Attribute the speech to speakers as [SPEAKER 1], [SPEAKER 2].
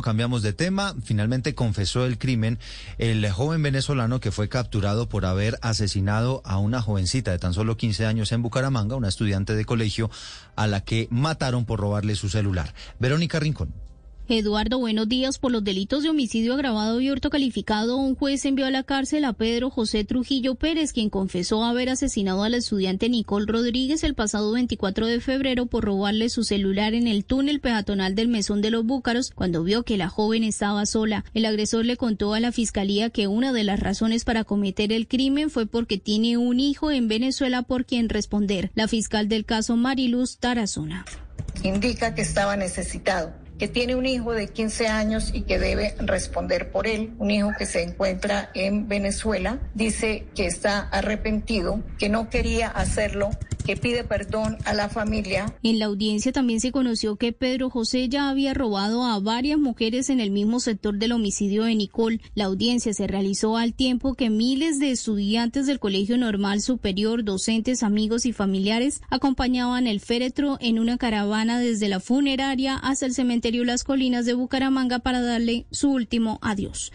[SPEAKER 1] Cambiamos de tema. Finalmente confesó el crimen el joven venezolano que fue capturado por haber asesinado a una jovencita de tan solo 15 años en Bucaramanga, una estudiante de colegio, a la que mataron por robarle su celular. Verónica Rincón.
[SPEAKER 2] Eduardo, buenos días. Por los delitos de homicidio agravado y hurto calificado, un juez envió a la cárcel a Pedro José Trujillo Pérez, quien confesó haber asesinado a la estudiante Nicole Rodríguez el pasado 24 de febrero por robarle su celular en el túnel peatonal del Mesón de los Búcaros cuando vio que la joven estaba sola. El agresor le contó a la fiscalía que una de las razones para cometer el crimen fue porque tiene un hijo en Venezuela por quien responder. La fiscal del caso Mariluz Tarazona.
[SPEAKER 3] Indica que estaba necesitado que tiene un hijo de 15 años y que debe responder por él, un hijo que se encuentra en Venezuela, dice que está arrepentido, que no quería hacerlo que pide perdón a la familia.
[SPEAKER 2] En la audiencia también se conoció que Pedro José ya había robado a varias mujeres en el mismo sector del homicidio de Nicole. La audiencia se realizó al tiempo que miles de estudiantes del Colegio Normal Superior, docentes, amigos y familiares acompañaban el féretro en una caravana desde la funeraria hasta el cementerio Las Colinas de Bucaramanga para darle su último adiós.